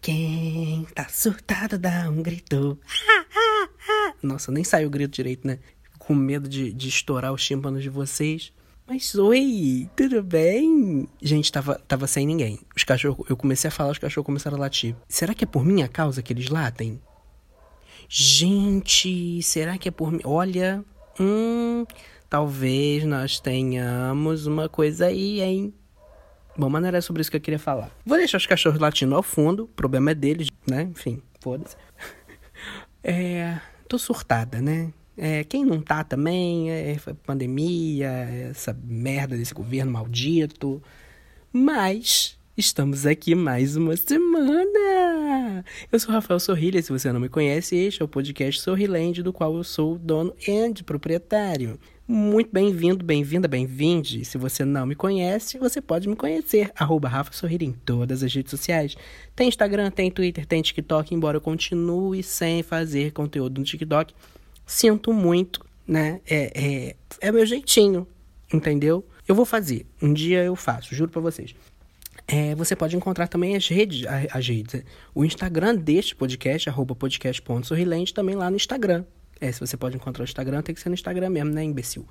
Quem tá surtado dá um grito. Nossa, nem saiu o grito direito, né? Com medo de, de estourar os tímpanos de vocês. Mas oi, tudo bem? Gente, tava, tava sem ninguém. Os cachorros, eu comecei a falar, os cachorros começaram a latir. Será que é por minha causa que eles latem? Gente, será que é por mim? Olha, hum, talvez nós tenhamos uma coisa aí, hein? Bom, mas não era sobre isso que eu queria falar. Vou deixar os cachorros latindo ao fundo, o problema é deles, né? Enfim, foda-se. É. Tô surtada, né? É, quem não tá também, é pandemia, essa merda desse governo maldito. Mas estamos aqui mais uma semana. Eu sou Rafael Sorrilha, se você não me conhece, este é o podcast Sorriland, do qual eu sou dono e proprietário. Muito bem-vindo, bem-vinda, bem-vinde. Se você não me conhece, você pode me conhecer. Arroba Rafa Sorrir em todas as redes sociais. Tem Instagram, tem Twitter, tem TikTok, embora eu continue sem fazer conteúdo no TikTok. Sinto muito, né? É, é, é meu jeitinho, entendeu? Eu vou fazer. Um dia eu faço, juro pra vocês. É, você pode encontrar também as redes, as redes. O Instagram deste podcast, arroba podcast.sorrilente, também lá no Instagram. É, se você pode encontrar o Instagram, tem que ser no Instagram mesmo, né, imbecil?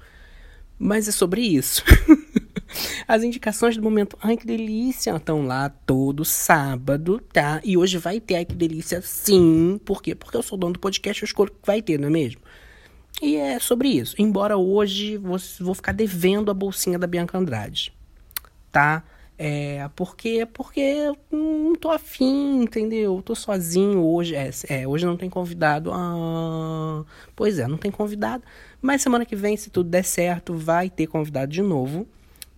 Mas é sobre isso. As indicações do momento. Ai, que delícia! Estão lá todo sábado, tá? E hoje vai ter, ai, que delícia, sim. Por quê? Porque eu sou dono do podcast, eu escolho que vai ter, não é mesmo? E é sobre isso. Embora hoje vou, vou ficar devendo a bolsinha da Bianca Andrade, tá? É, porque, porque não tô afim, entendeu? Tô sozinho hoje. É, é, hoje não tem convidado. Ah, pois é, não tem convidado. Mas semana que vem, se tudo der certo, vai ter convidado de novo.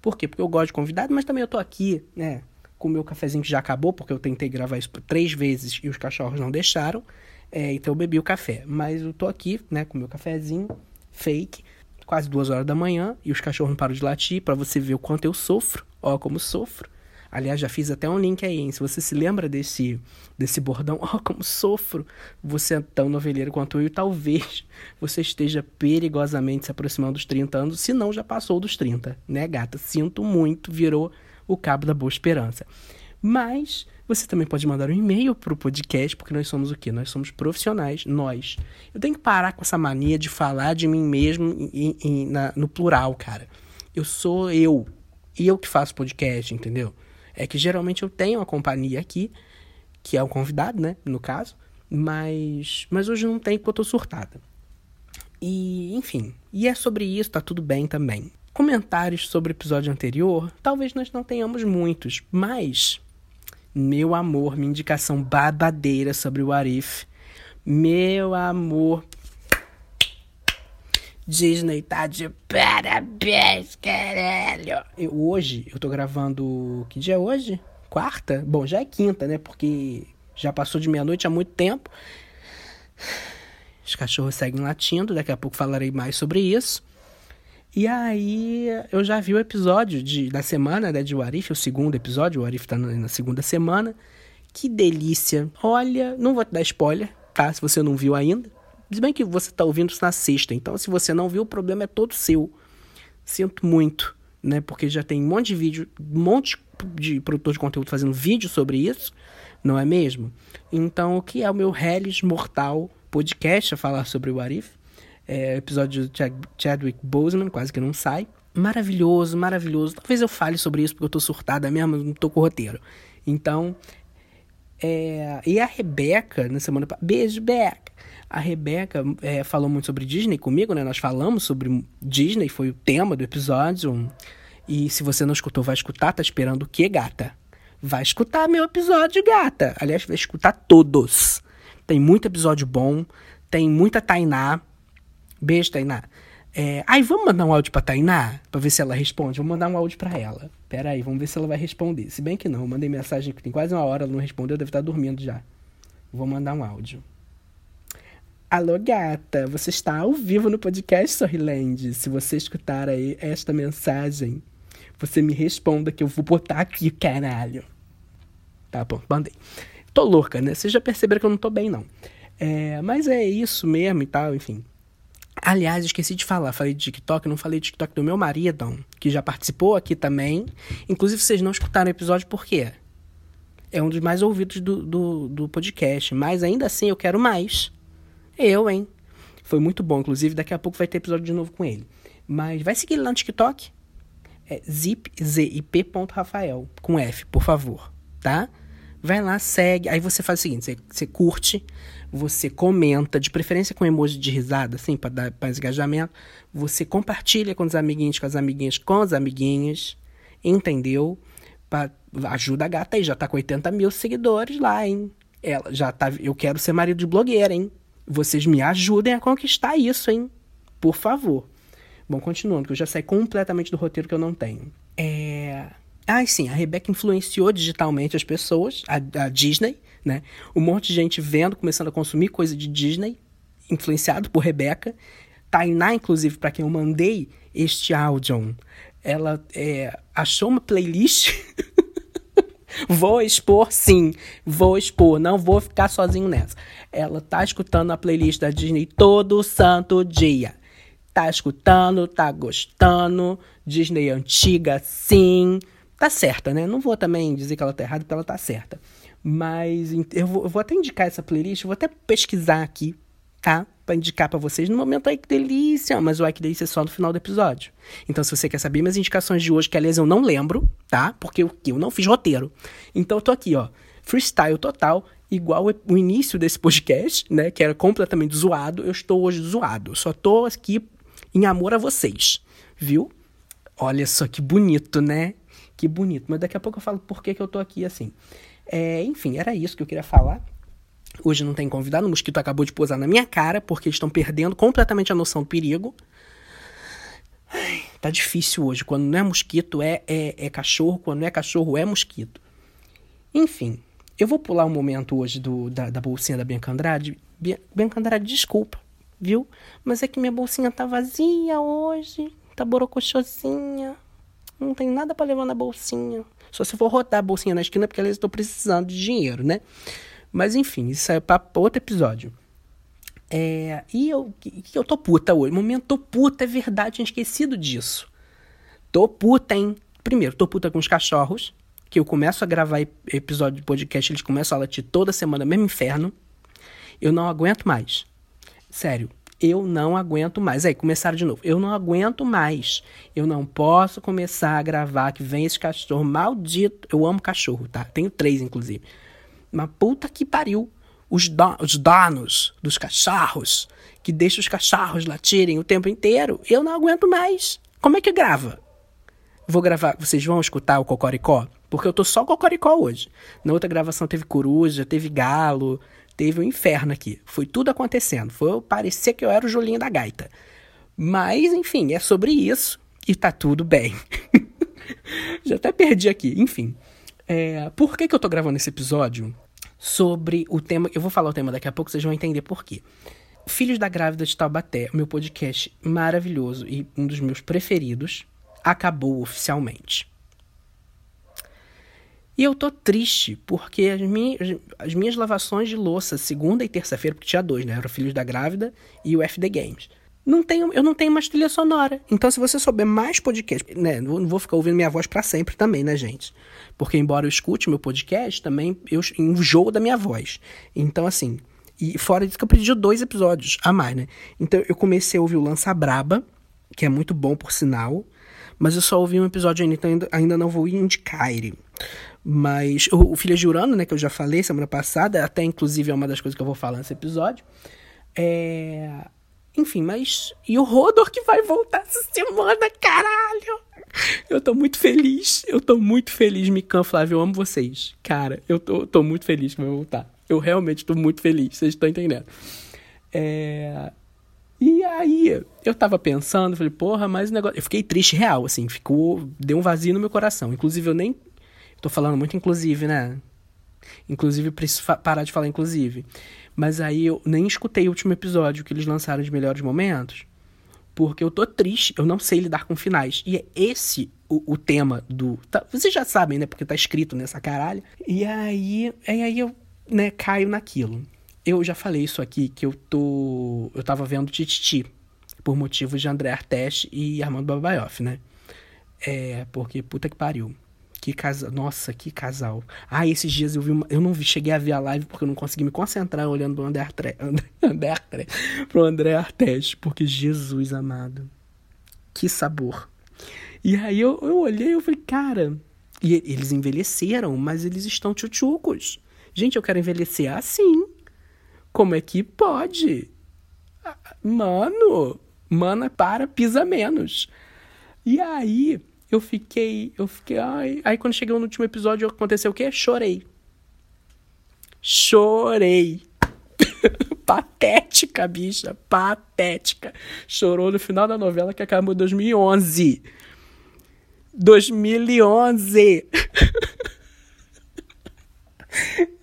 Por quê? Porque eu gosto de convidado, mas também eu tô aqui, né? Com o meu cafezinho que já acabou, porque eu tentei gravar isso três vezes e os cachorros não deixaram. É, então eu bebi o café. Mas eu tô aqui, né, com o meu cafezinho fake quase duas horas da manhã e os cachorros não param de latir para você ver o quanto eu sofro. Ó, como sofro. Aliás, já fiz até um link aí, hein? Se você se lembra desse, desse bordão, ó, como sofro. Você é tão noveleiro quanto eu, e talvez você esteja perigosamente se aproximando dos 30 anos, se não já passou dos 30, né, gata? Sinto muito, virou o cabo da boa esperança. Mas você também pode mandar um e-mail para o podcast, porque nós somos o quê? Nós somos profissionais, nós. Eu tenho que parar com essa mania de falar de mim mesmo em, em, na, no plural, cara. Eu sou eu. E eu que faço podcast, entendeu? É que geralmente eu tenho uma companhia aqui, que é o convidado, né? No caso. Mas, mas hoje não tem porque eu tô surtada. E, enfim. E é sobre isso, tá tudo bem também. Comentários sobre o episódio anterior, talvez nós não tenhamos muitos, mas meu amor, minha indicação babadeira sobre o Arif. Meu amor. Disney tá de parabéns, caralho. Eu, hoje, eu tô gravando. Que dia é hoje? Quarta? Bom, já é quinta, né? Porque já passou de meia-noite há muito tempo. Os cachorros seguem latindo, daqui a pouco falarei mais sobre isso. E aí eu já vi o episódio de, da semana né, de Warif, o segundo episódio, o Warif tá na, na segunda semana. Que delícia! Olha, não vou te dar spoiler, tá? Se você não viu ainda. Se bem que você tá ouvindo isso na sexta, então se você não viu, o problema é todo seu. Sinto muito, né? Porque já tem um monte de vídeo, um monte de produtor de conteúdo fazendo vídeo sobre isso, não é mesmo? Então, o que é o meu Hellis Mortal podcast a falar sobre o Arif? é, episódio de Chadwick Boseman, quase que não sai. Maravilhoso, maravilhoso. Talvez eu fale sobre isso porque eu tô surtada mesmo, não tô com o roteiro. Então, é, e a Rebeca, na semana Beijo, Beca! A Rebeca é, falou muito sobre Disney comigo, né? Nós falamos sobre Disney, foi o tema do episódio. E se você não escutou, vai escutar. Tá esperando o quê, gata? Vai escutar meu episódio, gata. Aliás, vai escutar todos. Tem muito episódio bom, tem muita Tainá, Beijo, Tainá. É, aí, vamos mandar um áudio pra Tainá? Pra ver se ela responde? Vou mandar um áudio pra ela. Pera aí, vamos ver se ela vai responder. Se bem que não, eu mandei mensagem que tem quase uma hora, ela não respondeu, deve estar dormindo já. Vou mandar um áudio. Alô, gata, você está ao vivo no podcast Sorriland. Se você escutar aí esta mensagem, você me responda que eu vou botar aqui, caralho. Tá bom, mandei. Tô louca, né? Vocês já perceberam que eu não tô bem, não. É, mas é isso mesmo e tal, enfim. Aliás, esqueci de falar, falei de TikTok, não falei de TikTok do meu marido, que já participou aqui também. Inclusive, vocês não escutaram o episódio, por quê? É um dos mais ouvidos do, do, do podcast, mas ainda assim eu quero mais. Eu, hein? Foi muito bom, inclusive daqui a pouco vai ter episódio de novo com ele. Mas vai seguir lá no TikTok. É zip, zip.rafael, com F, por favor, tá? Vai lá, segue. Aí você faz o seguinte: você, você curte, você comenta, de preferência com emoji de risada, assim, para dar mais engajamento. Você compartilha com os amiguinhos, com as amiguinhas, com os amiguinhos, entendeu? Pra, ajuda a gata aí, já tá com 80 mil seguidores lá, hein? Ela já tá. Eu quero ser marido de blogueira, hein? Vocês me ajudem a conquistar isso, hein? Por favor. Bom, continuando, que eu já saí completamente do roteiro que eu não tenho. É. Ah, sim, a Rebeca influenciou digitalmente as pessoas, a, a, Disney, né? Um monte de gente vendo, começando a consumir coisa de Disney, influenciado por Rebeca. Tainá, inclusive, para quem eu mandei este áudio, ela é, achou uma playlist. vou expor, sim, vou expor, não vou ficar sozinho nessa. Ela tá escutando a playlist da Disney todo santo dia. Tá escutando, tá gostando. Disney antiga, sim tá certa, né? Não vou também dizer que ela tá errada, porque ela tá certa. Mas eu vou, eu vou até indicar essa playlist, vou até pesquisar aqui, tá? Pra indicar para vocês no momento. Ai, que delícia! Mas o Ai, que delícia é só no final do episódio. Então, se você quer saber minhas indicações de hoje, que aliás eu não lembro, tá? Porque eu, eu não fiz roteiro. Então, eu tô aqui, ó. Freestyle total, igual o início desse podcast, né? Que era completamente zoado. Eu estou hoje zoado. Só tô aqui em amor a vocês, viu? Olha só que bonito, né? Que bonito. Mas daqui a pouco eu falo por que, que eu tô aqui assim. É, enfim, era isso que eu queria falar. Hoje não tem convidado, o mosquito acabou de pousar na minha cara, porque estão perdendo completamente a noção do perigo. Ai, tá difícil hoje. Quando não é mosquito, é, é, é cachorro. Quando não é cachorro, é mosquito. Enfim, eu vou pular um momento hoje do, da, da bolsinha da Bianca Andrade. Bianca Andrade, desculpa, viu? Mas é que minha bolsinha tá vazia hoje. Tá borocochosinha. Não tem nada para levar na bolsinha. Só se for rodar a bolsinha na esquina, porque eles estão precisando de dinheiro, né? Mas enfim, isso é para outro episódio. É, e eu, eu tô puta hoje. Momento tô puta, é verdade, tinha esquecido disso. Tô puta, hein? Primeiro, tô puta com os cachorros. Que eu começo a gravar episódio de podcast, eles começam a latir toda semana, mesmo inferno. Eu não aguento mais. Sério, eu não aguento mais. Aí, começaram de novo. Eu não aguento mais. Eu não posso começar a gravar que vem esse cachorro maldito. Eu amo cachorro, tá? Tenho três, inclusive. Mas puta que pariu. Os, os donos dos cachorros, que deixam os cachorros latirem o tempo inteiro. Eu não aguento mais. Como é que grava? Vou gravar. Vocês vão escutar o Cocoricó? Porque eu tô só Cocoricó hoje. Na outra gravação teve coruja, teve galo, teve um inferno aqui. Foi tudo acontecendo. Foi parecer que eu era o Julinho da Gaita. Mas, enfim, é sobre isso e tá tudo bem. Já até perdi aqui. Enfim. É, por que, que eu tô gravando esse episódio? Sobre o tema. Eu vou falar o tema daqui a pouco, vocês vão entender por quê. Filhos da Grávida de Taubaté, meu podcast maravilhoso e um dos meus preferidos, acabou oficialmente. E eu tô triste, porque as minhas, as minhas lavações de louça, segunda e terça-feira, porque tinha dois, né? Era Filhos da Grávida e o FD Games. Não tenho, eu não tenho mais trilha sonora. Então, se você souber mais podcast, né? Não vou ficar ouvindo minha voz para sempre também, né, gente? Porque, embora eu escute meu podcast, também eu enjoo da minha voz. Então, assim. E fora disso que eu pedi dois episódios a mais, né? Então, eu comecei a ouvir o Lança Braba, que é muito bom, por sinal. Mas eu só ouvi um episódio ainda, então ainda, ainda não vou indicar ele. Mas o, o Filha de Urano, né, que eu já falei semana passada, até inclusive é uma das coisas que eu vou falar nesse episódio. É... Enfim, mas. E o Rodor que vai voltar essa semana, caralho! Eu tô muito feliz. Eu tô muito feliz, Mikan Flávio. Eu amo vocês. Cara, eu tô, tô muito feliz que vai voltar. Eu realmente tô muito feliz. Vocês estão entendendo. É. E aí, eu tava pensando, falei, porra, mas o negócio. Eu fiquei triste real, assim, ficou. Deu um vazio no meu coração. Inclusive, eu nem Tô falando muito inclusive, né? Inclusive, preciso parar de falar inclusive. Mas aí eu nem escutei o último episódio que eles lançaram de Melhores Momentos. Porque eu tô triste, eu não sei lidar com finais. E é esse o, o tema do. Tá, vocês já sabem, né? Porque tá escrito nessa caralho. E aí, e aí eu né, caio naquilo. Eu já falei isso aqui, que eu tô. Eu tava vendo Tititi. por motivos de André Artes e Armando Babaioff, né? É, porque puta que pariu. Que casal. Nossa, que casal. Ah, esses dias eu vi uma... Eu não vi, cheguei a ver a live porque eu não consegui me concentrar olhando pro André Artes. André, André. Pro André Artes. Porque Jesus amado. Que sabor. E aí eu, eu olhei eu falei, cara. E eles envelheceram, mas eles estão tchutchucos. Gente, eu quero envelhecer assim. Como é que pode? Mano, mana, para, pisa menos. E aí, eu fiquei, eu fiquei, ai. Aí quando chegou no último episódio, aconteceu o quê? Chorei. Chorei. patética, bicha, patética. Chorou no final da novela que acabou em 2011. 2011.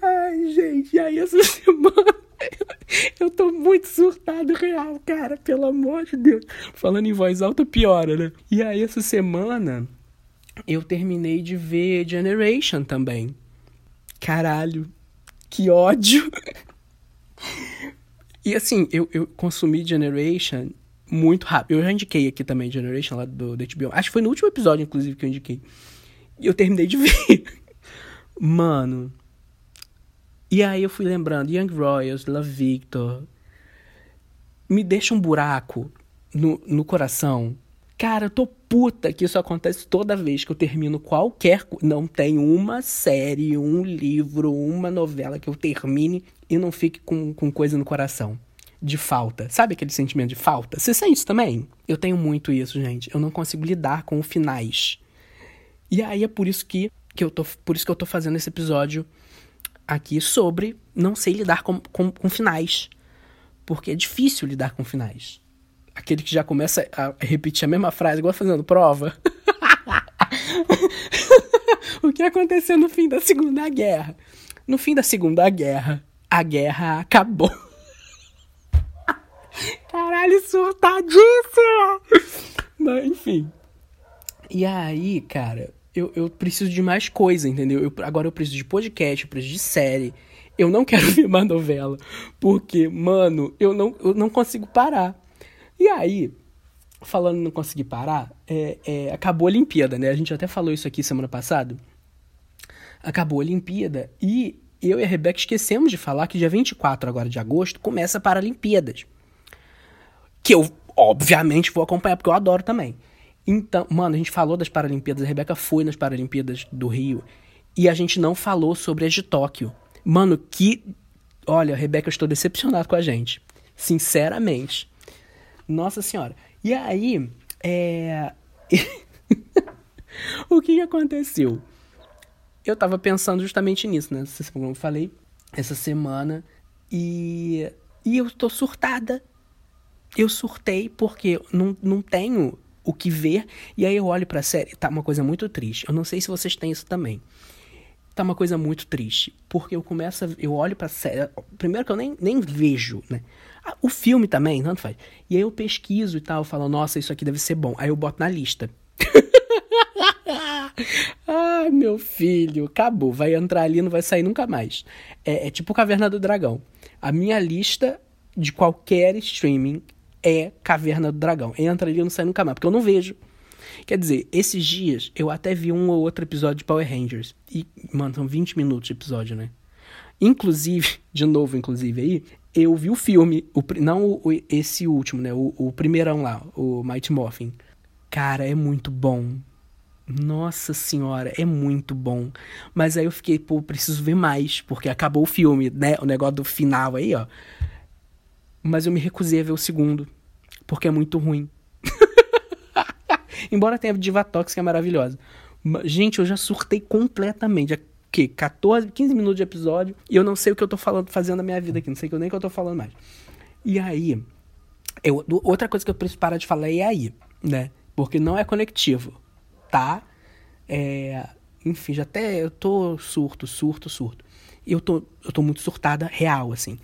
Ai, gente, e aí essa semana eu tô muito surtado real, cara, pelo amor de Deus. Falando em voz alta, piora, né? E aí essa semana eu terminei de ver Generation também. Caralho, que ódio. E assim, eu, eu consumi Generation muito rápido. Eu já indiquei aqui também Generation lá do, do HBO. Acho que foi no último episódio, inclusive, que eu indiquei. E eu terminei de ver. Mano. E aí eu fui lembrando, Young Royals, Love Victor. Me deixa um buraco no, no coração. Cara, eu tô puta que isso acontece toda vez que eu termino qualquer. Não tem uma série, um livro, uma novela que eu termine e não fique com, com coisa no coração. De falta. Sabe aquele sentimento de falta? Você sente isso também? Eu tenho muito isso, gente. Eu não consigo lidar com finais. E aí é por isso que, que eu tô. Por isso que eu tô fazendo esse episódio aqui sobre não sei lidar com, com, com finais. Porque é difícil lidar com finais. Aquele que já começa a repetir a mesma frase, igual fazendo prova. o que aconteceu no fim da Segunda Guerra? No fim da Segunda Guerra, a guerra acabou. Caralho, surtadíssima! Mas, enfim. E aí, cara, eu, eu preciso de mais coisa, entendeu? Eu, agora eu preciso de podcast, eu preciso de série. Eu não quero ver mais novela. Porque, mano, eu não, eu não consigo parar. E aí, falando não conseguir parar, é, é, acabou a Olimpíada, né? A gente até falou isso aqui semana passada. Acabou a Olimpíada e eu e a Rebeca esquecemos de falar que dia 24 agora de agosto começa a Paralimpíadas que eu, obviamente, vou acompanhar, porque eu adoro também. Então, mano, a gente falou das Paralimpíadas, a Rebeca foi nas Paralimpíadas do Rio, e a gente não falou sobre as de Tóquio. Mano, que. Olha, Rebeca, eu estou decepcionado com a gente. Sinceramente. Nossa Senhora. E aí, é. o que aconteceu? Eu tava pensando justamente nisso, né? Como eu falei, essa semana. E. E eu tô surtada eu surtei porque não, não tenho o que ver. E aí eu olho pra série. Tá uma coisa muito triste. Eu não sei se vocês têm isso também. Tá uma coisa muito triste. Porque eu começo a, Eu olho pra série. Primeiro que eu nem, nem vejo, né? Ah, o filme também, tanto faz. E aí eu pesquiso e tal. Eu falo, nossa, isso aqui deve ser bom. Aí eu boto na lista. Ai, meu filho, acabou. Vai entrar ali não vai sair nunca mais. É, é tipo Caverna do Dragão. A minha lista de qualquer streaming é Caverna do Dragão. Entra ali e não sai nunca mais, porque eu não vejo. Quer dizer, esses dias eu até vi um ou outro episódio de Power Rangers. E, mano, são 20 minutos de episódio, né? Inclusive, de novo, inclusive aí, eu vi o filme, o, não o, esse último, né? O, o primeirão lá, o Mighty Morphin. Cara, é muito bom. Nossa senhora, é muito bom. Mas aí eu fiquei, pô, preciso ver mais, porque acabou o filme, né? O negócio do final aí, ó. Mas eu me recusei a ver o segundo porque é muito ruim. Embora tenha Divatox, que é maravilhosa. Gente, eu já surtei completamente. que 14, 15 minutos de episódio e eu não sei o que eu tô falando, fazendo na minha vida aqui. Não sei nem o que eu tô falando mais. E aí, eu, outra coisa que eu preciso parar de falar é aí, né? Porque não é conectivo, tá? É, enfim, já até eu tô surto, surto, surto. E eu tô, eu tô muito surtada, real, assim.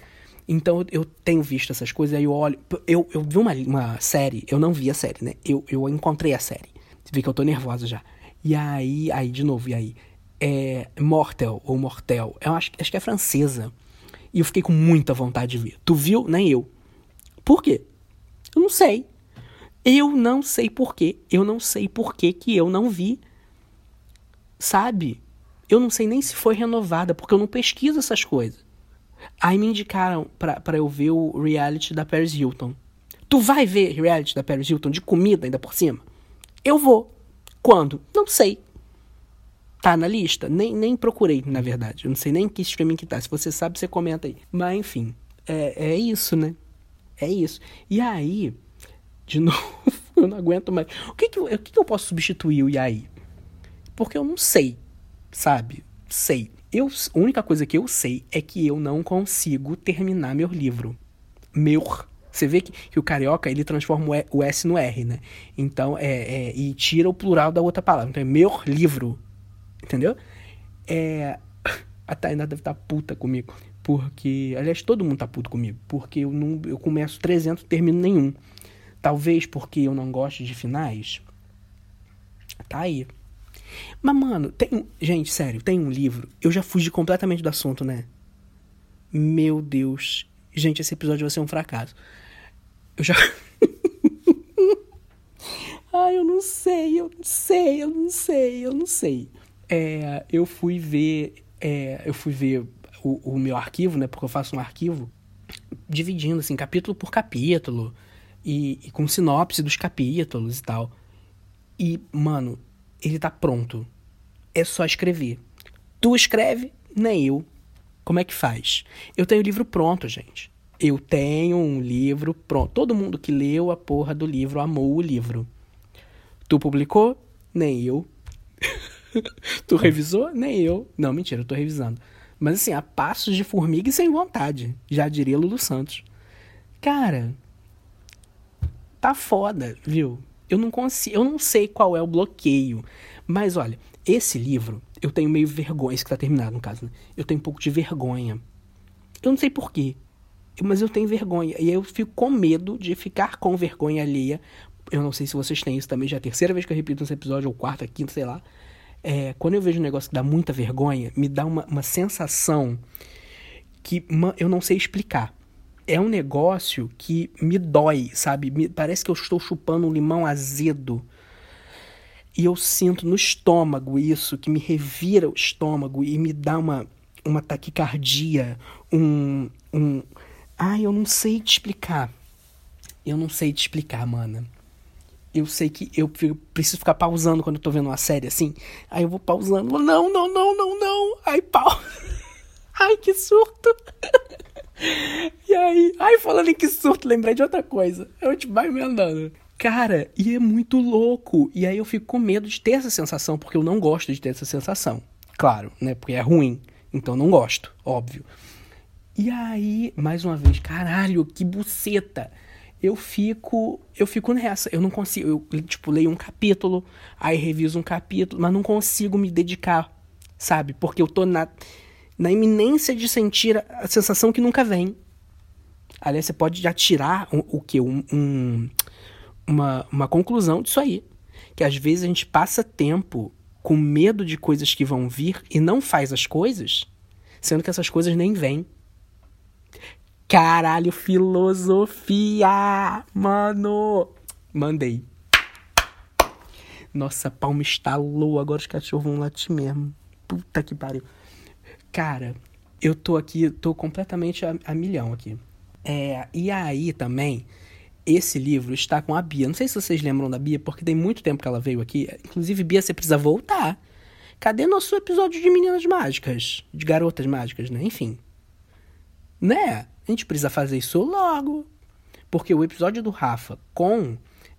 Então eu tenho visto essas coisas, aí eu olho. Eu, eu vi uma, uma série, eu não vi a série, né? Eu, eu encontrei a série. Você vê que eu tô nervosa já. E aí, aí, de novo, e aí? É Mortel ou Mortel. Eu acho, acho que é francesa. E eu fiquei com muita vontade de ver. Tu viu? Nem eu. Por quê? Eu não sei. Eu não sei porquê. Eu não sei porquê que eu não vi. Sabe? Eu não sei nem se foi renovada, porque eu não pesquiso essas coisas. Aí me indicaram pra, pra eu ver o reality da Paris Hilton. Tu vai ver reality da Paris Hilton de comida ainda por cima? Eu vou. Quando? Não sei. Tá na lista? Nem, nem procurei, na verdade. Eu não sei nem que streaming que tá. Se você sabe, você comenta aí. Mas enfim, é, é isso, né? É isso. E aí, de novo, eu não aguento mais. O que que, eu, o que que eu posso substituir o aí? Porque eu não sei, sabe? Sei. Eu, a única coisa que eu sei é que eu não consigo terminar meu livro. Meu. Você vê que, que o carioca ele transforma o, S no R, né? Então, é, é, e tira o plural da outra palavra. Então, é meu livro. Entendeu? É. A Tainá deve estar tá puta comigo. Porque. Aliás, todo mundo tá puto comigo. Porque eu, não, eu começo 300 e termino nenhum. Talvez porque eu não gosto de finais. Tá aí. Mas, mano, tem. Gente, sério, tem um livro. Eu já fugi completamente do assunto, né? Meu Deus. Gente, esse episódio vai ser um fracasso. Eu já. Ai, eu não sei, eu não sei, eu não sei, eu não sei. É, eu fui ver. É, eu fui ver o, o meu arquivo, né? Porque eu faço um arquivo dividindo, assim, capítulo por capítulo. E, e com sinopse dos capítulos e tal. E, mano, ele tá pronto. É só escrever. Tu escreve, nem eu. Como é que faz? Eu tenho o livro pronto, gente. Eu tenho um livro pronto. Todo mundo que leu a porra do livro amou o livro. Tu publicou? Nem eu. tu revisou? Nem eu. Não, mentira, eu tô revisando. Mas assim, a passos de formiga e sem vontade. Já diria Lulu Santos. Cara, tá foda, viu? Eu não consigo, eu não sei qual é o bloqueio. Mas olha, esse livro, eu tenho meio vergonha, esse que tá terminado no caso, né? Eu tenho um pouco de vergonha. Eu não sei porquê, mas eu tenho vergonha. E eu fico com medo de ficar com vergonha alheia. Eu não sei se vocês têm isso também, já é a terceira vez que eu repito esse episódio, ou quarta, quinta, sei lá. É, quando eu vejo um negócio que dá muita vergonha, me dá uma, uma sensação que eu não sei explicar é um negócio que me dói, sabe? Me, parece que eu estou chupando um limão azedo. E eu sinto no estômago isso, que me revira o estômago e me dá uma, uma taquicardia, um, um. Ai, eu não sei te explicar. Eu não sei te explicar, mana. Eu sei que eu preciso ficar pausando quando eu tô vendo uma série assim. Aí eu vou pausando. Não, não, não, não, não. Aí pau. Ai, que surto. E aí, ai, falando em que surto, lembrei de outra coisa. Eu te vai me andando. Cara, e é muito louco. E aí eu fico com medo de ter essa sensação, porque eu não gosto de ter essa sensação. Claro, né? Porque é ruim. Então não gosto, óbvio. E aí, mais uma vez, caralho, que buceta. Eu fico, eu fico nessa, eu não consigo, eu tipo leio um capítulo, aí reviso um capítulo, mas não consigo me dedicar, sabe? Porque eu tô na na iminência de sentir a sensação que nunca vem. Aliás, você pode já tirar o, o que? Um, um, uma, uma conclusão disso aí. Que às vezes a gente passa tempo com medo de coisas que vão vir e não faz as coisas, sendo que essas coisas nem vêm. Caralho, filosofia! Mano! Mandei. Nossa, palma estalou, agora os cachorros vão latir mesmo. Puta que pariu. Cara, eu tô aqui, tô completamente a, a milhão aqui. É, e aí também, esse livro está com a Bia. Não sei se vocês lembram da Bia, porque tem muito tempo que ela veio aqui. Inclusive, Bia, você precisa voltar. Cadê nosso episódio de meninas mágicas? De garotas mágicas, né? Enfim. Né? A gente precisa fazer isso logo. Porque o episódio do Rafa com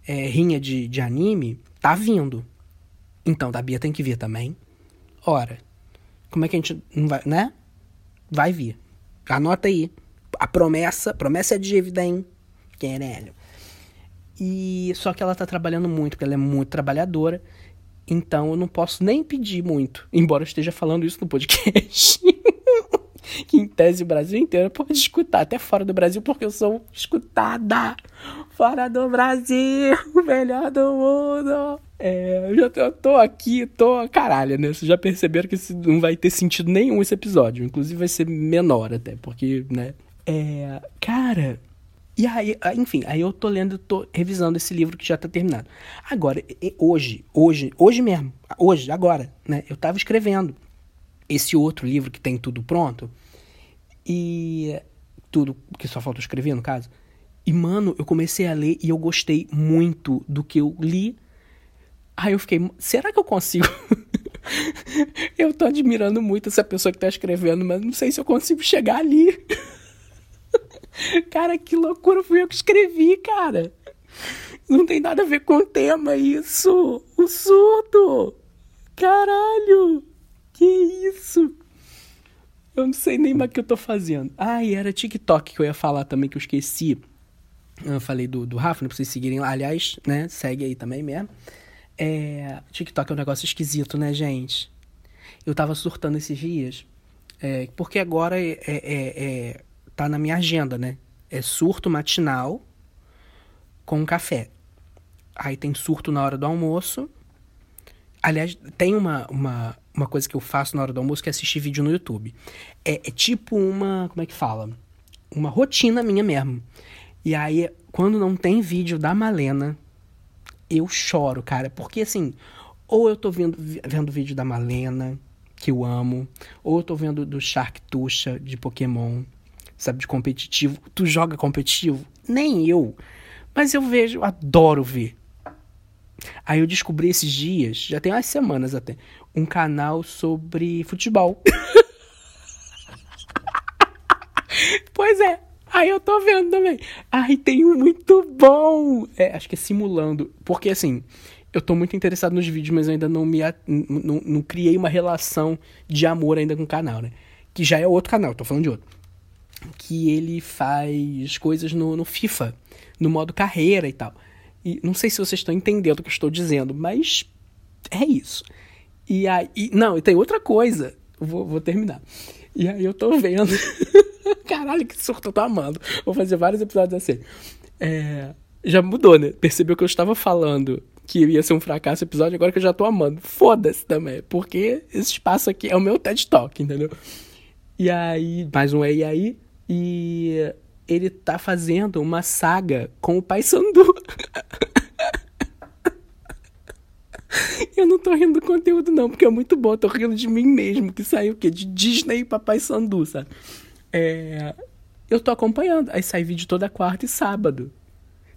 é, rinha de, de anime tá vindo. Então, da Bia tem que vir também. Ora, como é que a gente não vai, né? Vai vir. Anota aí. A promessa, promessa é dívida, hein? Querelho. E só que ela tá trabalhando muito, porque ela é muito trabalhadora. Então eu não posso nem pedir muito, embora eu esteja falando isso no podcast. que em tese o Brasil inteiro pode escutar, até fora do Brasil, porque eu sou escutada. Fora do Brasil, melhor do mundo. É, eu já tô, tô aqui, tô caralho, né? Vocês já perceberam que não vai ter sentido nenhum esse episódio. Inclusive vai ser menor até, porque, né? É, cara, E aí, enfim, aí eu tô lendo, tô revisando esse livro que já tá terminado. Agora, hoje, hoje, hoje mesmo, hoje, agora, né? Eu tava escrevendo esse outro livro que tem tudo pronto. E tudo que só falta escrever, no caso. E, mano, eu comecei a ler e eu gostei muito do que eu li. Aí eu fiquei, será que eu consigo? eu tô admirando muito essa pessoa que tá escrevendo, mas não sei se eu consigo chegar ali. cara, que loucura, fui eu que escrevi, cara. Não tem nada a ver com o tema isso. O surdo. Caralho. Que isso? Eu não sei nem mais o que eu tô fazendo. Ah, e era TikTok que eu ia falar também, que eu esqueci. Eu falei do, do Rafa, né, pra vocês seguirem lá. Aliás, né, segue aí também mesmo. É, TikTok é um negócio esquisito, né, gente? Eu tava surtando esses dias, é, porque agora é, é, é, é tá na minha agenda, né? É surto matinal com café. Aí tem surto na hora do almoço. Aliás, tem uma, uma, uma coisa que eu faço na hora do almoço que é assistir vídeo no YouTube. É, é tipo uma. Como é que fala? Uma rotina minha mesmo. E aí, quando não tem vídeo da Malena, eu choro, cara. Porque assim, ou eu tô vendo, vendo vídeo da Malena, que eu amo, ou eu tô vendo do Shark Tuxa de Pokémon, sabe, de competitivo. Tu joga competitivo? Nem eu. Mas eu vejo, adoro ver. Aí eu descobri esses dias, já tem umas semanas até, um canal sobre futebol. pois é. Aí eu tô vendo também. Ai, tem um muito bom. É, acho que é simulando. Porque assim, eu tô muito interessado nos vídeos, mas eu ainda não me não, não criei uma relação de amor ainda com o canal, né? Que já é outro canal, tô falando de outro. Que ele faz coisas no, no FIFA, no modo carreira e tal. E não sei se vocês estão entendendo o que eu estou dizendo, mas é isso. E aí. Não, e tem outra coisa. Vou, vou terminar. E aí eu tô vendo. Caralho, que surto eu tô amando. Vou fazer vários episódios assim. É, já mudou, né? Percebeu que eu estava falando que ia ser um fracasso o episódio, agora que eu já tô amando. Foda-se também, porque esse espaço aqui é o meu TED Talk, entendeu? E aí, mais um E aí, e ele tá fazendo uma saga com o Pai Sandu. Eu não tô rindo do conteúdo, não, porque é muito bom. Tô rindo de mim mesmo, que saiu o quê? De Disney e Papai Sandu, sabe? É... Eu tô acompanhando. Aí sai vídeo toda quarta e sábado.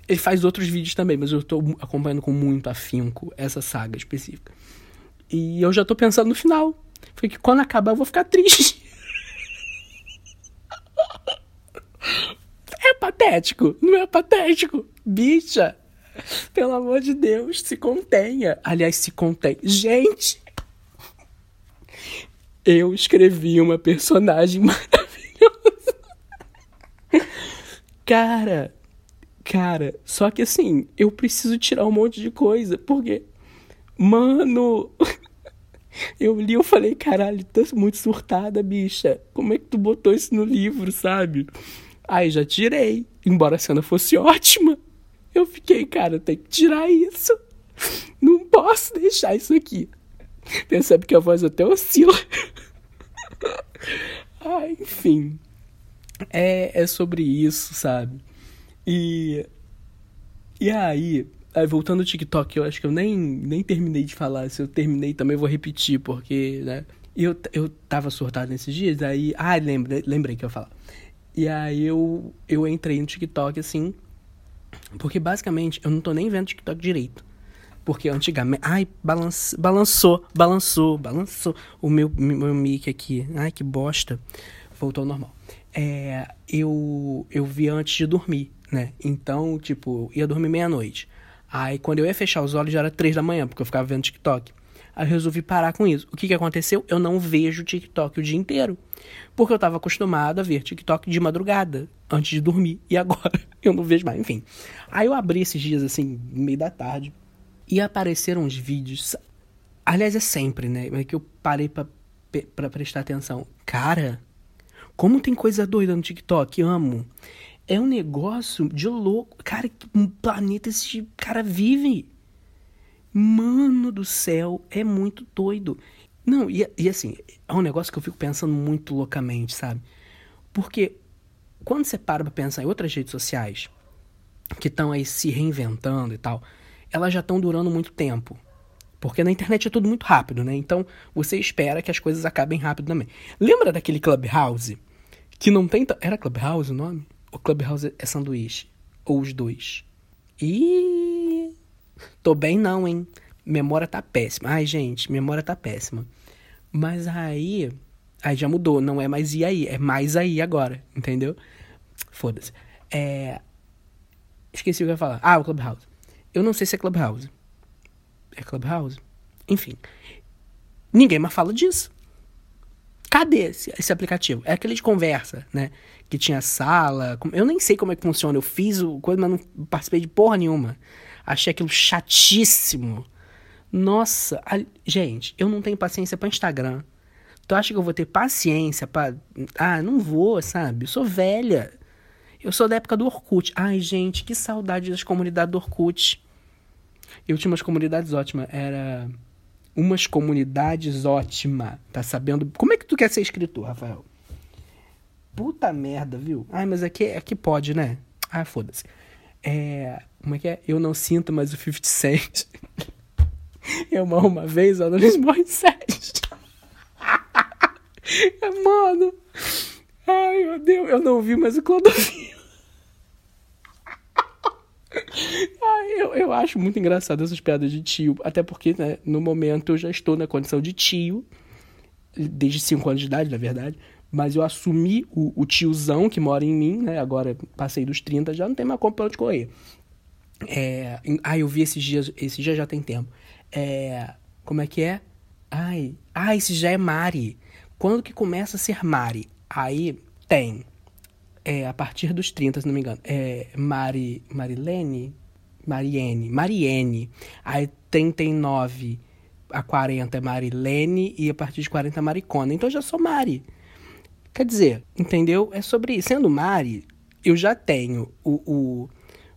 Ele faz outros vídeos também, mas eu tô acompanhando com muito afinco essa saga específica. E eu já tô pensando no final. Foi que quando acabar eu vou ficar triste. É patético, não é patético? Bicha, pelo amor de Deus, se contenha. Aliás, se contém. Gente, eu escrevi uma personagem maravilhosa. Cara, cara, só que assim, eu preciso tirar um monte de coisa, porque, mano, eu li, eu falei, caralho, tá muito surtada, bicha. Como é que tu botou isso no livro, sabe? Aí já tirei, embora a cena fosse ótima. Eu fiquei, cara, tem que tirar isso. Não posso deixar isso aqui. Percebe que a voz até oscila. ah, enfim. É, é sobre isso, sabe? E. E aí, voltando ao TikTok, eu acho que eu nem, nem terminei de falar. Se eu terminei também vou repetir, porque, né? Eu, eu tava surtado nesses dias, aí. Ah, lembrei, lembrei que eu ia falar. E aí eu, eu entrei no TikTok assim, porque basicamente eu não tô nem vendo TikTok direito. Porque antigamente. Ai, balance, balançou, balançou, balançou o meu, meu mic aqui. Ai, que bosta. Voltou ao normal. É, eu, eu vi antes de dormir, né? Então, tipo, ia dormir meia-noite. Aí quando eu ia fechar os olhos já era três da manhã, porque eu ficava vendo TikTok. Aí eu resolvi parar com isso. O que, que aconteceu? Eu não vejo TikTok o dia inteiro. Porque eu estava acostumado a ver TikTok de madrugada, antes de dormir. E agora eu não vejo mais. Enfim. Aí eu abri esses dias, assim, meio da tarde. E apareceram uns vídeos. Aliás, é sempre, né? É que eu parei pra, pra prestar atenção. Cara, como tem coisa doida no TikTok. Amo. É um negócio de louco. Cara, que planeta esse cara vive? Mano do céu, é muito doido. Não, e, e assim, é um negócio que eu fico pensando muito loucamente, sabe? Porque quando você para pra pensar em outras redes sociais que estão aí se reinventando e tal, elas já estão durando muito tempo. Porque na internet é tudo muito rápido, né? Então você espera que as coisas acabem rápido também. Lembra daquele Clubhouse? Que não tem. Era Clubhouse o nome? Ou Clubhouse é sanduíche? Ou os dois? E tô bem não, hein? Memória tá péssima. Ai, gente, memória tá péssima. Mas aí. Aí já mudou. Não é mais e aí. É mais aí agora. Entendeu? Foda-se. É. Esqueci o que eu ia falar. Ah, o Clubhouse. Eu não sei se é Clubhouse. É Clubhouse? Enfim. Ninguém mais fala disso. Cadê esse, esse aplicativo? É aquele de conversa, né? Que tinha sala. Eu nem sei como é que funciona. Eu fiz o coisa, mas não participei de porra nenhuma. Achei aquilo chatíssimo. Nossa, a, gente, eu não tenho paciência para Instagram. Tu acha que eu vou ter paciência para Ah, não vou, sabe? Eu sou velha. Eu sou da época do Orkut. Ai, gente, que saudade das comunidades do Orkut. Eu tinha umas comunidades ótimas. Era umas comunidades ótima. Tá sabendo? Como é que tu quer ser escritor, Rafael? Puta merda, viu? Ai, mas aqui, aqui pode, né? Ah, foda-se. É. Como é que é? Eu não sinto mais o 50 Cent. Eu morro uma vez, a Alanis Morissette. Mano. Ai, meu Deus. Eu não vi mais o Clodovil. Ai, eu, eu acho muito engraçado essas piadas de tio. Até porque, né, no momento eu já estou na condição de tio. Desde 5 anos de idade, na verdade. Mas eu assumi o, o, tiozão que mora em mim, né? Agora passei dos 30, já não tem mais como pra onde correr. É, ah, eu vi esses dias, esse dia já tem tempo. É, como é que é? Ai, ah, esse já é Mari. Quando que começa a ser Mari? Aí tem é, a partir dos 30, se não me engano, é Mari, Marilene, Mariene, Mariene. Aí 39 a 40 é Marilene e a partir de 40 é Maricona. Então eu já sou Mari. Quer dizer, entendeu? É sobre isso. Sendo Mari, eu já tenho o,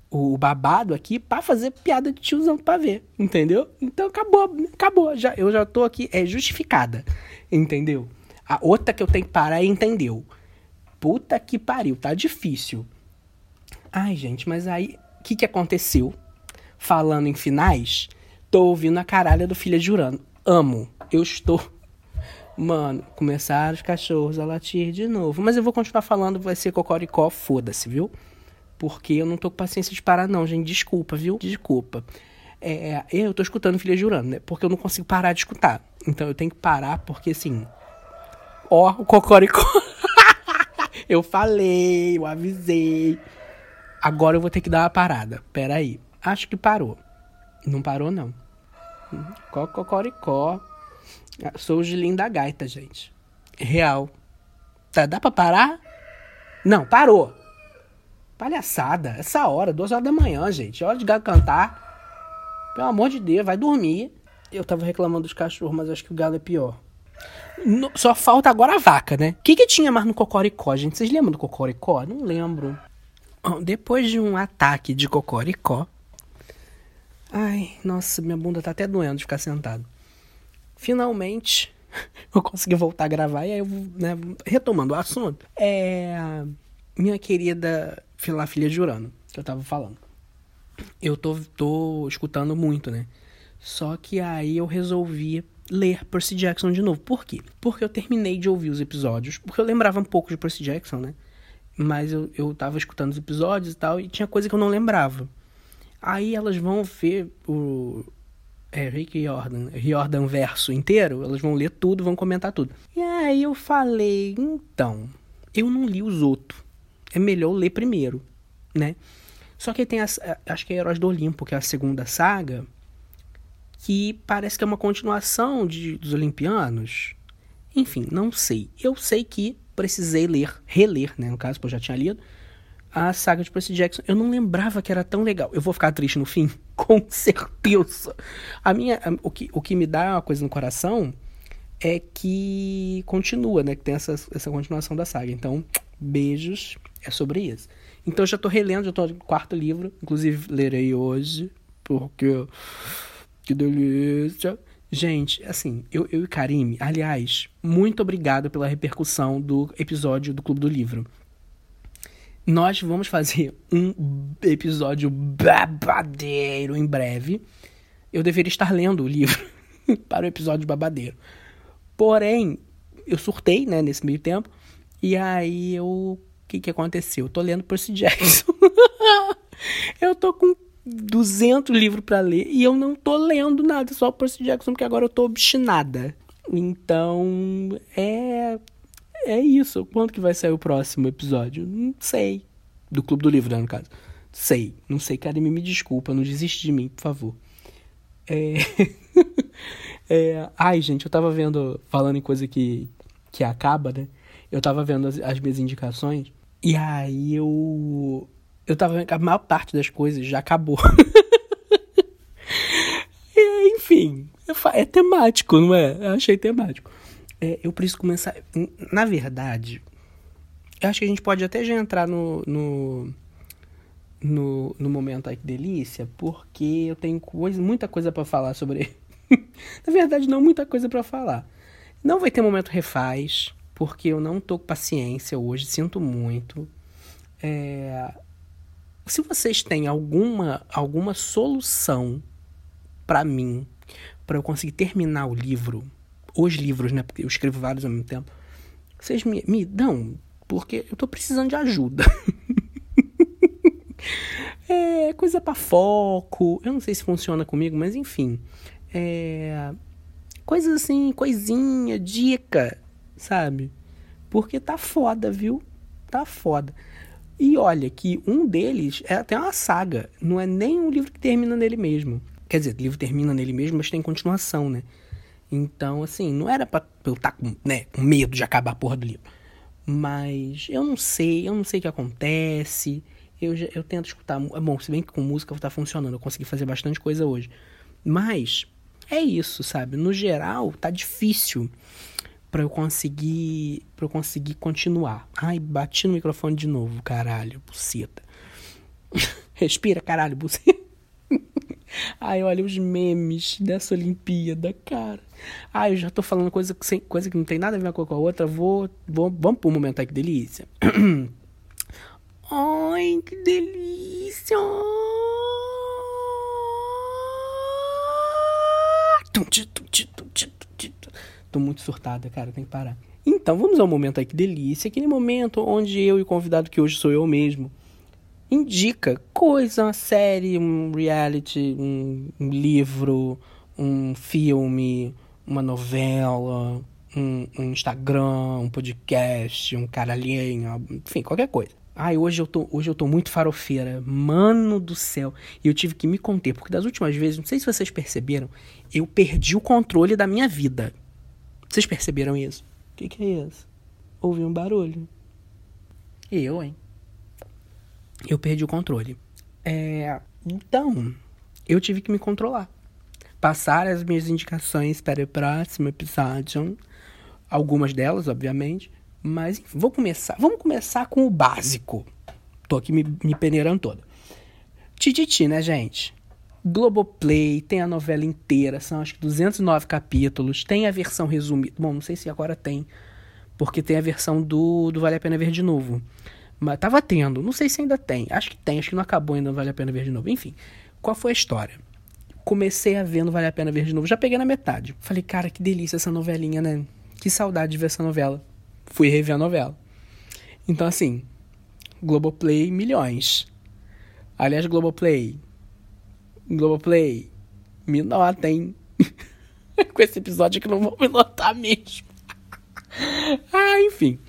o, o babado aqui para fazer piada de tiozão pra ver, entendeu? Então acabou, acabou. Já, eu já tô aqui, é justificada, entendeu? A outra que eu tenho que parar é entendeu. Puta que pariu, tá difícil. Ai, gente, mas aí, o que que aconteceu? Falando em finais, tô ouvindo a caralha do Filha Jurando. Amo. Eu estou. Mano, começaram os cachorros a latir de novo. Mas eu vou continuar falando, vai ser cocoricó, foda-se, viu? Porque eu não tô com paciência de parar, não, gente. Desculpa, viu? Desculpa. É, eu tô escutando Filha Jurando, né? Porque eu não consigo parar de escutar. Então eu tenho que parar, porque assim. Ó, o cocoricó. Eu falei, eu avisei. Agora eu vou ter que dar uma parada. Pera aí. Acho que parou. Não parou, não. Cocoricó. Sou o Gilinho da gaita, gente. Real. Tá, dá pra parar? Não, parou. Palhaçada. Essa hora, duas horas da manhã, gente. Hora de gato cantar. Pelo amor de Deus, vai dormir. Eu tava reclamando dos cachorros, mas acho que o galo é pior. No, só falta agora a vaca, né? O que, que tinha mais no Cocoricó, gente? Vocês lembram do Cocoricó? Não lembro. Depois de um ataque de Cocoricó. Ai, nossa, minha bunda tá até doendo de ficar sentado. Finalmente, eu consegui voltar a gravar e aí eu, né, retomando o assunto. É. Minha querida filha, filha Jurano, que eu tava falando. Eu tô, tô escutando muito, né? Só que aí eu resolvi ler Percy Jackson de novo. Por quê? Porque eu terminei de ouvir os episódios, porque eu lembrava um pouco de Percy Jackson, né? Mas eu, eu tava escutando os episódios e tal, e tinha coisa que eu não lembrava. Aí elas vão ver o é, Rick Jordan, Jordan verso inteiro, elas vão ler tudo, vão comentar tudo. E aí eu falei, então, eu não li os outros. É melhor ler primeiro, né? Só que tem as, acho que é Heróis do Olimpo, que é a segunda saga, que parece que é uma continuação de, dos Olimpianos. Enfim, não sei. Eu sei que precisei ler, reler, né, no caso, porque eu já tinha lido, a saga de Percy Jackson. Eu não lembrava que era tão legal. Eu vou ficar triste no fim? Com certeza. A minha, o, que, o que me dá uma coisa no coração é que continua, né? Que tem essa, essa continuação da saga. Então, beijos. É sobre isso. Então, eu já tô relendo, já tô no quarto livro. Inclusive, lerei hoje, porque que delícia. Gente, assim, eu, eu e Karime, aliás, muito obrigado pela repercussão do episódio do Clube do Livro. nós vamos fazer um episódio babadeiro em breve. Eu deveria estar lendo o livro para o episódio babadeiro. Porém, eu surtei, né, nesse meio tempo. E aí eu. O que, que aconteceu? Eu tô lendo Percy Jackson. eu tô com 200 livros para ler e eu não tô lendo nada, só Percy Jackson, porque agora eu tô obstinada. Então, é é isso. Quando que vai sair o próximo episódio? Não sei. Do Clube do Livro, né, no caso. Sei. Não sei, cara, me, desculpa. Não desiste de mim, por favor. É... é... Ai, gente, eu tava vendo... Falando em coisa que, que acaba, né? Eu tava vendo as, as minhas indicações. E aí eu... Eu tava vendo que a maior parte das coisas já acabou. é, enfim, é, temático, não é? Eu achei temático é, eu preciso começar. Na verdade, eu acho que a gente pode até já entrar no, no, no, no momento aí que delícia, porque eu tenho coisa, muita coisa para falar sobre. na verdade, não muita coisa para falar. Não vai ter momento refaz, porque eu não tô com paciência hoje, sinto muito. É... Se vocês têm alguma, alguma solução para mim, para eu conseguir terminar o livro, os livros, né? Porque eu escrevo vários ao mesmo tempo. Vocês me, me dão, porque eu tô precisando de ajuda. é coisa para foco. Eu não sei se funciona comigo, mas enfim. É, coisas assim, coisinha, dica, sabe? Porque tá foda, viu? Tá foda. E olha que um deles é até uma saga. Não é nem um livro que termina nele mesmo. Quer dizer, o livro termina nele mesmo, mas tem continuação, né? Então, assim, não era pra eu estar tá com, né, com medo de acabar a porra do livro. Mas eu não sei, eu não sei o que acontece. Eu, eu tento escutar. Bom, se bem que com música tá funcionando, eu consegui fazer bastante coisa hoje. Mas é isso, sabe? No geral, tá difícil para eu conseguir para eu conseguir continuar. Ai, bati no microfone de novo, caralho, buceta. Respira, caralho, buceta. Ai, olha os memes dessa Olimpíada, cara. Ai, eu já tô falando coisa, coisa que não tem nada a ver com a outra. Vou, vou, vamos pro momento aí, que delícia. Ai, que delícia. Tô muito surtada, cara, tem que parar. Então, vamos ao momento aí, que delícia. Aquele momento onde eu e o convidado, que hoje sou eu mesmo, indica coisa, uma série, um reality, um, um livro, um filme, uma novela, um, um, Instagram, um podcast, um caralhinho, enfim, qualquer coisa. Ai, hoje eu, tô, hoje eu tô muito farofeira. Mano do céu. E eu tive que me conter, porque das últimas vezes, não sei se vocês perceberam, eu perdi o controle da minha vida. Vocês perceberam isso? O que, que é isso? Ouvi um barulho. Eu, hein? eu perdi o controle. É, então, eu tive que me controlar. Passar as minhas indicações para o próximo episódio. Algumas delas, obviamente. Mas enfim, vou começar. Vamos começar com o básico. Tô aqui me, me peneirando toda. Tititi, né, gente? Globoplay, tem a novela inteira, são acho que 209 capítulos, tem a versão resumida. Bom, não sei se agora tem, porque tem a versão do, do Vale a Pena Ver de Novo. Mas tava tendo, não sei se ainda tem. Acho que tem, acho que não acabou ainda, vale a pena ver de novo. Enfim, qual foi a história? Comecei a ver, não vale a pena ver de novo. Já peguei na metade. Falei, cara, que delícia essa novelinha, né? Que saudade de ver essa novela. Fui rever a novela. Então, assim, Globoplay, milhões. Aliás, Globoplay. Globoplay, me notem. Com esse episódio que não vou me notar mesmo. ah, enfim.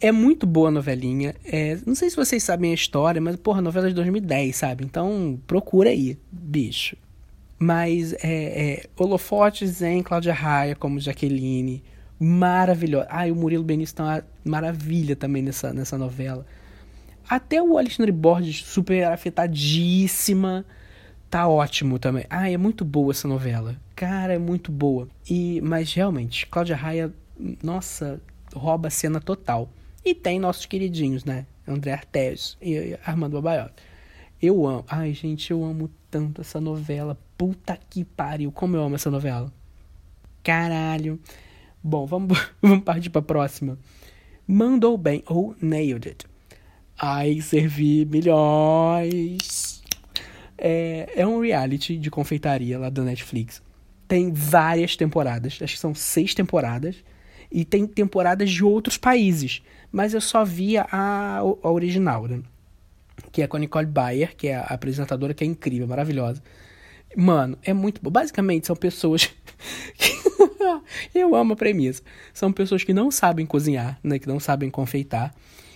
É muito boa a novelinha. É, não sei se vocês sabem a história, mas, porra, novela de 2010, sabe? Então, procura aí, bicho. Mas é, é em Cláudia Raia como Jaqueline. Maravilhosa. Ai, o Murilo Benício tá uma maravilha também nessa, nessa novela. Até o Alexandre Borges, super afetadíssima. Tá ótimo também. Ai, é muito boa essa novela. Cara, é muito boa. E, mas realmente, Cláudia Raia, nossa, rouba a cena total. E tem nossos queridinhos, né? André Artes e Armando Babaiola. Eu amo. Ai, gente, eu amo tanto essa novela. Puta que pariu. Como eu amo essa novela. Caralho. Bom, vamos, vamos partir pra próxima. Mandou bem, ou Nailed It. Ai, servi milhões. É, é um reality de confeitaria lá da Netflix. Tem várias temporadas, acho que são seis temporadas. E tem temporadas de outros países. Mas eu só via a, a original, né? Que é com a Nicole Bayer, que é a apresentadora, que é incrível, maravilhosa. Mano, é muito bom. Basicamente, são pessoas. eu amo a premissa. São pessoas que não sabem cozinhar, né? Que não sabem confeitar.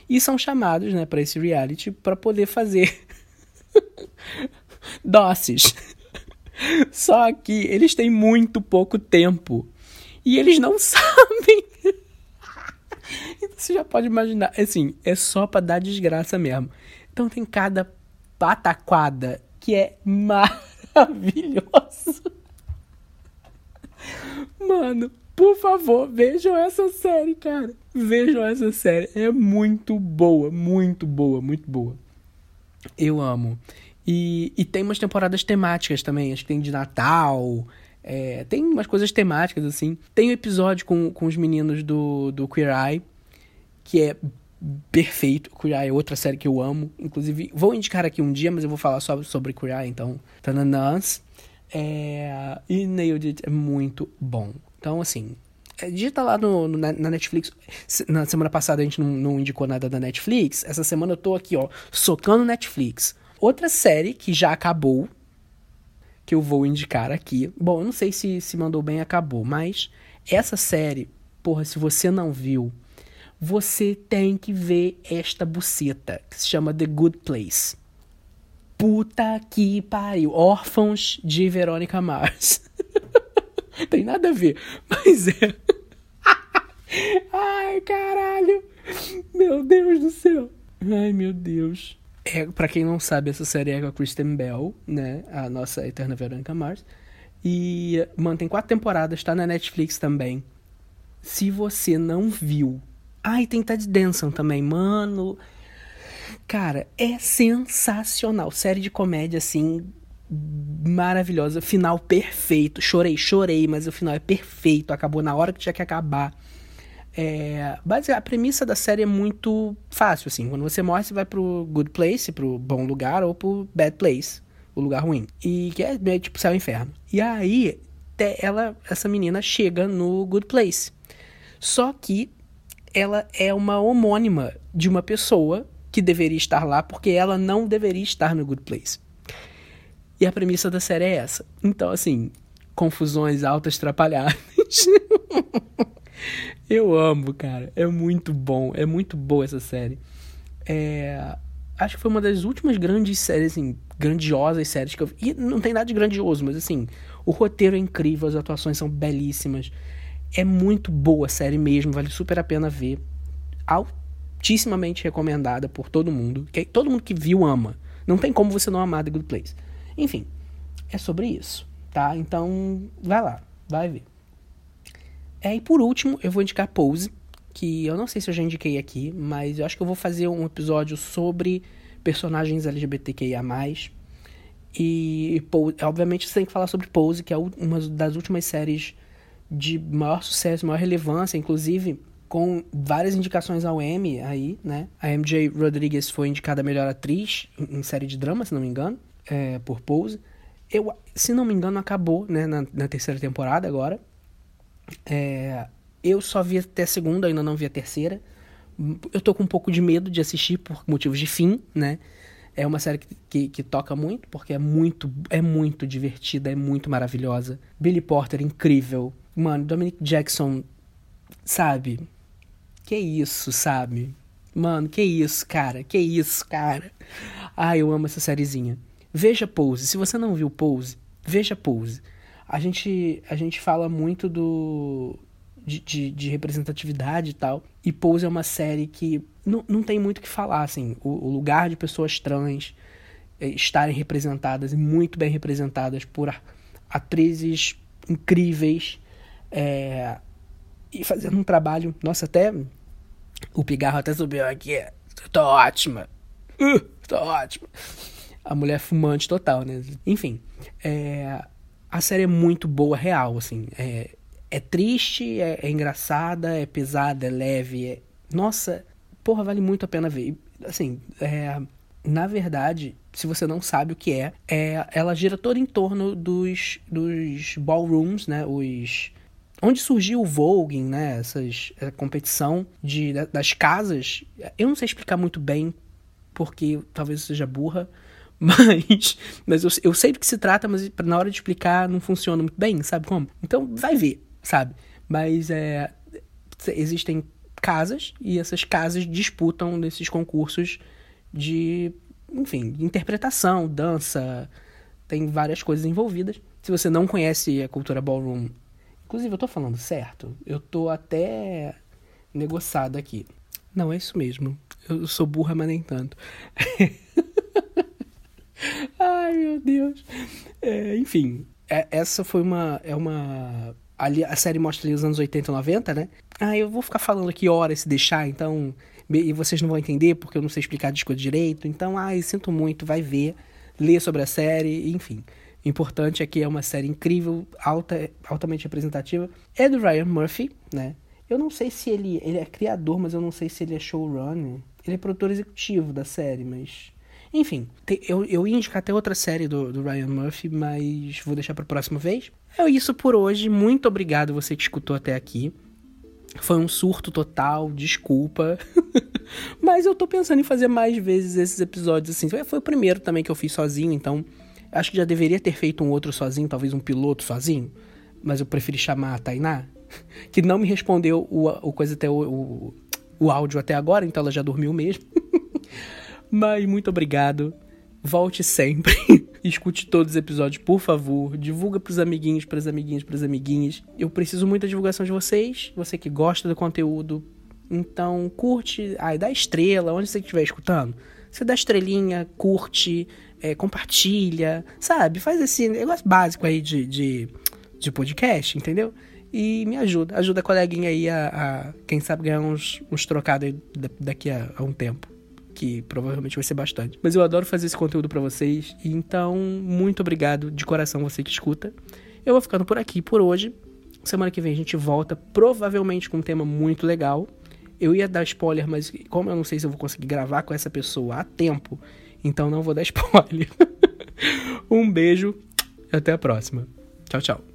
E são chamados, né, para esse reality para poder fazer doces. Só que eles têm muito pouco tempo. E eles não sabem. então você já pode imaginar. Assim, é só pra dar desgraça mesmo. Então tem cada pataquada que é maravilhoso. Mano, por favor, vejam essa série, cara. Vejam essa série. É muito boa, muito boa, muito boa. Eu amo. E, e tem umas temporadas temáticas também. Acho que tem de Natal. É, tem umas coisas temáticas, assim. Tem um episódio com, com os meninos do, do Queer Eye, que é perfeito. Queer Eye é outra série que eu amo. Inclusive, vou indicar aqui um dia, mas eu vou falar só sobre Queer Eye, então. Tananãs. É, e Nailed It é muito bom. Então, assim, é, digita lá no, no, na Netflix. Na semana passada a gente não, não, indicou nada da Netflix. Essa semana eu tô aqui, ó, socando Netflix. Outra série que já acabou, que eu vou indicar aqui. Bom, eu não sei se se mandou bem acabou, mas essa série, porra, se você não viu, você tem que ver esta buceta, que se chama The Good Place. Puta que pariu. Órfãos de Verônica Mars. tem nada a ver, mas é. Ai, caralho. Meu Deus do céu. Ai, meu Deus. É, para quem não sabe, essa série é com a Kristen Bell, né? A nossa eterna Verônica Mars. E, mano, tem quatro temporadas, tá na Netflix também. Se você não viu. Ah, tem Ted Danson também, mano. Cara, é sensacional. Série de comédia, assim, maravilhosa. Final perfeito. Chorei, chorei, mas o final é perfeito. Acabou na hora que tinha que acabar. É, a premissa da série é muito fácil, assim. Quando você morre, você vai pro good place, pro bom lugar, ou pro bad place, o lugar ruim. E que é meio tipo céu e inferno. E aí, ela, essa menina chega no good place. Só que ela é uma homônima de uma pessoa que deveria estar lá, porque ela não deveria estar no good place. E a premissa da série é essa. Então, assim, confusões altas, atrapalhadas. Eu amo, cara. É muito bom. É muito boa essa série. É... Acho que foi uma das últimas grandes séries, assim, grandiosas séries que eu vi. E não tem nada de grandioso, mas assim, o roteiro é incrível, as atuações são belíssimas. É muito boa a série mesmo, vale super a pena ver. Altíssimamente recomendada por todo mundo. Que todo mundo que viu ama. Não tem como você não amar The Good Place. Enfim, é sobre isso, tá? Então, vai lá, vai ver. É, e por último, eu vou indicar Pose, que eu não sei se eu já indiquei aqui, mas eu acho que eu vou fazer um episódio sobre personagens LGBTQIA+. E, obviamente, você tem que falar sobre Pose, que é uma das últimas séries de maior sucesso, maior relevância, inclusive com várias indicações ao Emmy aí, né? A MJ Rodriguez foi indicada a melhor atriz em série de drama, se não me engano, é, por Pose. Eu, se não me engano, acabou, né, na, na terceira temporada agora. É, eu só vi até a segunda, ainda não vi a terceira. Eu tô com um pouco de medo de assistir por motivos de fim, né? É uma série que, que, que, toca muito, porque é muito, é muito divertida, é muito maravilhosa. Billy Porter, incrível. Mano, Dominic Jackson, sabe? Que isso, sabe? Mano, que isso, cara? Que isso, cara? Ai, eu amo essa sériezinha. Veja Pose. Se você não viu Pose, veja Pose a gente, a gente fala muito do de, de, de, representatividade e tal. E Pose é uma série que não, não tem muito o que falar, assim. O, o lugar de pessoas trans é, estarem representadas e muito bem representadas por atrizes incríveis é, e fazendo um trabalho. Nossa, até o pigarro até subiu aqui. Tô ótima. Uh, tô ótima. A mulher fumante total, né? Enfim. É, a série é muito boa, real, assim. É, é triste, é, é, engraçada, é pesada, é leve. É... Nossa, porra, vale muito a pena ver. assim, é, na verdade, se você não sabe o que é, é ela gira toda em torno dos, dos ballrooms, né? Os onde surgiu o voguing, né? Essas a competição de das casas. Eu não sei explicar muito bem porque talvez eu seja burra, mas mas eu, eu sei do que se trata, mas na hora de explicar não funciona muito bem, sabe como? Então vai ver, sabe? Mas é existem casas e essas casas disputam nesses concursos de, enfim, interpretação, dança, tem várias coisas envolvidas. Se você não conhece a cultura ballroom, inclusive eu tô falando certo, eu tô até negociado aqui. Não, é isso mesmo. Eu sou burra, mas nem tanto. Ai, meu Deus. É, enfim, é, essa foi uma. É uma. Ali, a série mostra ali os anos 80 e 90, né? Ah, eu vou ficar falando aqui horas se deixar, então. E vocês não vão entender porque eu não sei explicar coisas direito. Então, ai, sinto muito, vai ver, lê sobre a série, enfim. O importante é que é uma série incrível, alta, altamente representativa. É do Ryan Murphy, né? Eu não sei se ele, ele é criador, mas eu não sei se ele é showrunner. Ele é produtor executivo da série, mas. Enfim, eu, eu ia indicar até outra série do, do Ryan Murphy, mas vou deixar para a próxima vez. É isso por hoje. Muito obrigado você que escutou até aqui. Foi um surto total, desculpa. mas eu tô pensando em fazer mais vezes esses episódios assim. Foi o primeiro também que eu fiz sozinho, então acho que já deveria ter feito um outro sozinho, talvez um piloto sozinho. Mas eu preferi chamar a Tainá que não me respondeu o, o coisa até o, o, o áudio até agora, então ela já dormiu mesmo. Mas muito obrigado. Volte sempre. Escute todos os episódios, por favor. Divulga pros amiguinhos, pras amiguinhas, pras amiguinhas. Eu preciso muito da divulgação de vocês. Você que gosta do conteúdo. Então, curte. Ai, dá estrela, onde você estiver escutando. Você dá estrelinha, curte, é, compartilha, sabe? Faz esse negócio básico aí de, de, de podcast, entendeu? E me ajuda, ajuda a coleguinha aí a, a quem sabe, ganhar uns, uns trocados daqui a, a um tempo que provavelmente vai ser bastante. Mas eu adoro fazer esse conteúdo para vocês, então muito obrigado de coração você que escuta. Eu vou ficando por aqui por hoje. Semana que vem a gente volta, provavelmente com um tema muito legal. Eu ia dar spoiler, mas como eu não sei se eu vou conseguir gravar com essa pessoa a tempo, então não vou dar spoiler. um beijo e até a próxima. Tchau, tchau.